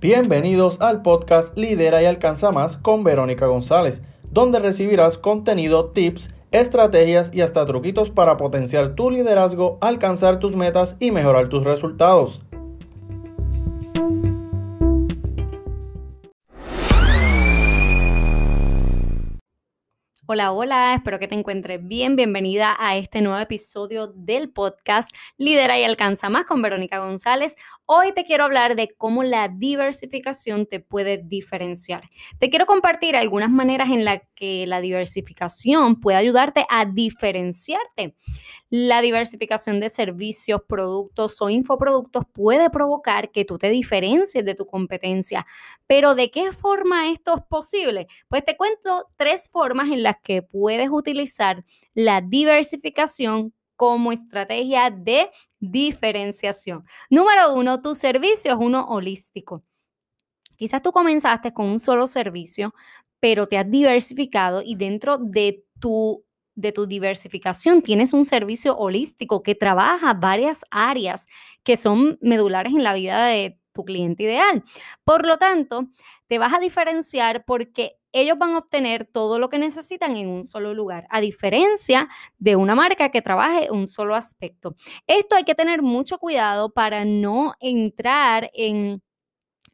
Bienvenidos al podcast Lidera y Alcanza Más con Verónica González, donde recibirás contenido, tips, estrategias y hasta truquitos para potenciar tu liderazgo, alcanzar tus metas y mejorar tus resultados. Hola, hola, espero que te encuentres bien. Bienvenida a este nuevo episodio del podcast Lidera y Alcanza Más con Verónica González. Hoy te quiero hablar de cómo la diversificación te puede diferenciar. Te quiero compartir algunas maneras en las que la diversificación puede ayudarte a diferenciarte. La diversificación de servicios, productos o infoproductos puede provocar que tú te diferencies de tu competencia. Pero ¿de qué forma esto es posible? Pues te cuento tres formas en las que puedes utilizar la diversificación como estrategia de diferenciación. Número uno, tu servicio es uno holístico. Quizás tú comenzaste con un solo servicio, pero te has diversificado y dentro de tu de tu diversificación tienes un servicio holístico que trabaja varias áreas que son medulares en la vida de cliente ideal. Por lo tanto, te vas a diferenciar porque ellos van a obtener todo lo que necesitan en un solo lugar, a diferencia de una marca que trabaje un solo aspecto. Esto hay que tener mucho cuidado para no entrar en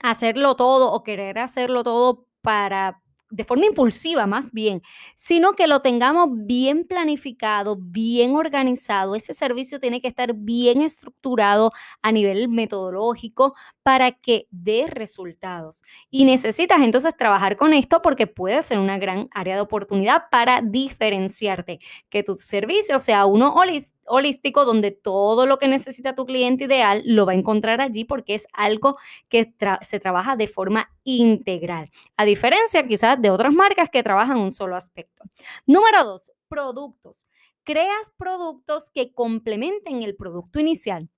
hacerlo todo o querer hacerlo todo para de forma impulsiva más bien, sino que lo tengamos bien planificado, bien organizado. Ese servicio tiene que estar bien estructurado a nivel metodológico para que dé resultados. Y necesitas entonces trabajar con esto porque puede ser una gran área de oportunidad para diferenciarte, que tu servicio sea uno holístico donde todo lo que necesita tu cliente ideal lo va a encontrar allí porque es algo que se trabaja de forma integral, a diferencia quizás de otras marcas que trabajan un solo aspecto. Número dos, productos. Creas productos que complementen el producto inicial.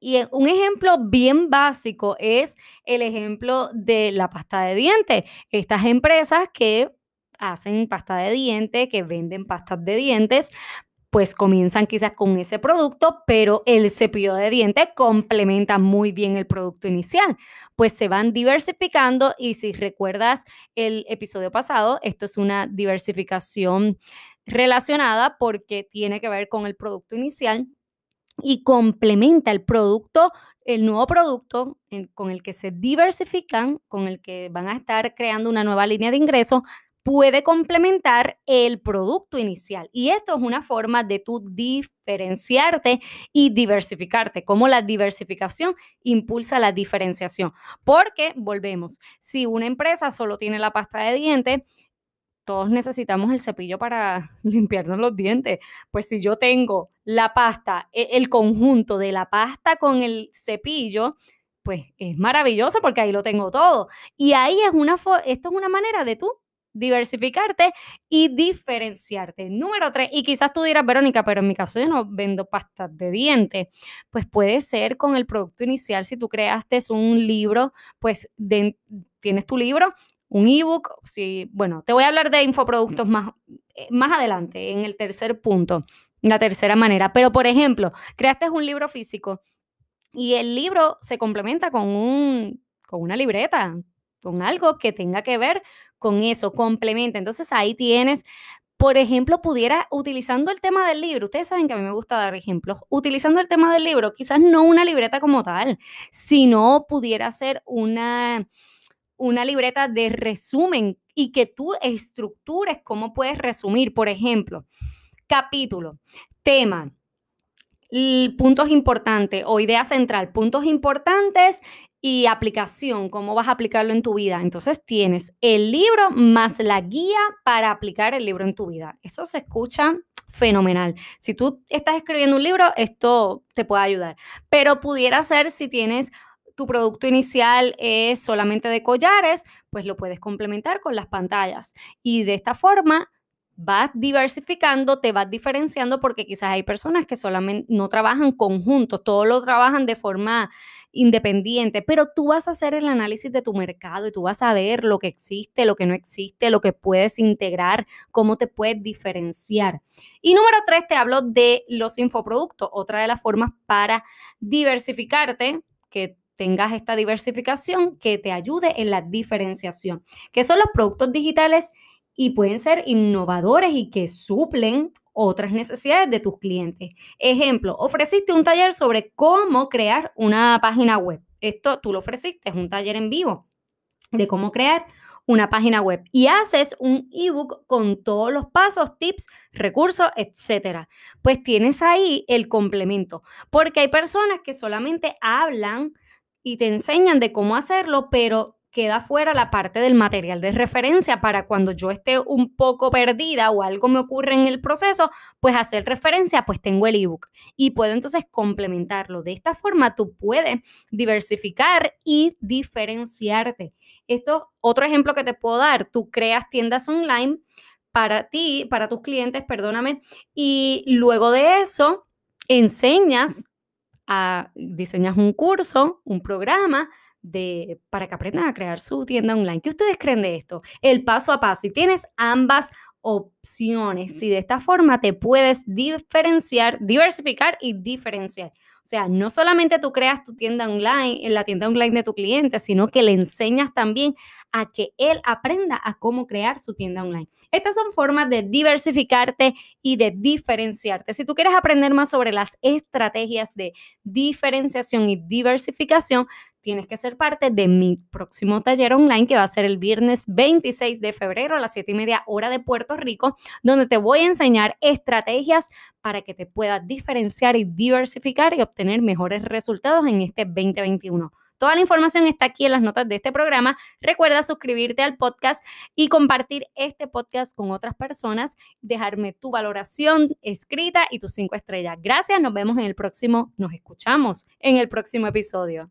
Y un ejemplo bien básico es el ejemplo de la pasta de dientes. Estas empresas que hacen pasta de dientes, que venden pastas de dientes, pues comienzan quizás con ese producto, pero el cepillo de dientes complementa muy bien el producto inicial. Pues se van diversificando y si recuerdas el episodio pasado, esto es una diversificación relacionada porque tiene que ver con el producto inicial y complementa el producto, el nuevo producto con el que se diversifican, con el que van a estar creando una nueva línea de ingresos puede complementar el producto inicial. Y esto es una forma de tú diferenciarte y diversificarte, como la diversificación impulsa la diferenciación. Porque, volvemos, si una empresa solo tiene la pasta de dientes, todos necesitamos el cepillo para limpiarnos los dientes. Pues si yo tengo la pasta, e, el conjunto de la pasta con el cepillo, pues es maravilloso porque ahí lo tengo todo. Y ahí es una, esto es una manera de tú diversificarte y diferenciarte. Número tres, y quizás tú dirás, Verónica, pero en mi caso yo no vendo pastas de dientes. Pues puede ser con el producto inicial, si tú creaste un libro, pues tienes tu libro, un ebook, si, bueno, te voy a hablar de infoproductos más, eh, más adelante, en el tercer punto, la tercera manera. Pero, por ejemplo, creaste un libro físico y el libro se complementa con, un, con una libreta, con algo que tenga que ver con eso, complementa. Entonces ahí tienes, por ejemplo, pudiera, utilizando el tema del libro, ustedes saben que a mí me gusta dar ejemplos, utilizando el tema del libro, quizás no una libreta como tal, sino pudiera ser una, una libreta de resumen y que tú estructures cómo puedes resumir, por ejemplo, capítulo, tema, puntos importantes o idea central, puntos importantes y aplicación, cómo vas a aplicarlo en tu vida. Entonces tienes el libro más la guía para aplicar el libro en tu vida. Eso se escucha fenomenal. Si tú estás escribiendo un libro, esto te puede ayudar. Pero pudiera ser si tienes tu producto inicial es solamente de collares, pues lo puedes complementar con las pantallas. Y de esta forma vas diversificando, te vas diferenciando porque quizás hay personas que solamente no trabajan conjuntos, todo lo trabajan de forma independiente, pero tú vas a hacer el análisis de tu mercado y tú vas a ver lo que existe, lo que no existe, lo que puedes integrar, cómo te puedes diferenciar. Y número tres, te hablo de los infoproductos, otra de las formas para diversificarte que tengas esta diversificación que te ayude en la diferenciación, que son los productos digitales y pueden ser innovadores y que suplen otras necesidades de tus clientes. Ejemplo, ofreciste un taller sobre cómo crear una página web. Esto tú lo ofreciste, es un taller en vivo de cómo crear una página web y haces un ebook con todos los pasos, tips, recursos, etcétera. Pues tienes ahí el complemento, porque hay personas que solamente hablan y te enseñan de cómo hacerlo, pero queda fuera la parte del material de referencia para cuando yo esté un poco perdida o algo me ocurre en el proceso, pues hacer referencia, pues tengo el ebook y puedo entonces complementarlo. De esta forma tú puedes diversificar y diferenciarte. Esto otro ejemplo que te puedo dar, tú creas tiendas online para ti, para tus clientes, perdóname, y luego de eso enseñas a diseñas un curso, un programa de, para que aprendan a crear su tienda online. ¿Qué ustedes creen de esto? El paso a paso. Y tienes ambas opciones. Y de esta forma te puedes diferenciar, diversificar y diferenciar. O sea, no solamente tú creas tu tienda online, en la tienda online de tu cliente, sino que le enseñas también a que él aprenda a cómo crear su tienda online. Estas son formas de diversificarte y de diferenciarte. Si tú quieres aprender más sobre las estrategias de diferenciación y diversificación, tienes que ser parte de mi próximo taller online que va a ser el viernes 26 de febrero a las 7 y media hora de Puerto Rico, donde te voy a enseñar estrategias para que te puedas diferenciar y diversificar y obtener mejores resultados en este 2021. Toda la información está aquí en las notas de este programa. Recuerda suscribirte al podcast y compartir este podcast con otras personas, dejarme tu valoración escrita y tus cinco estrellas. Gracias, nos vemos en el próximo, nos escuchamos en el próximo episodio.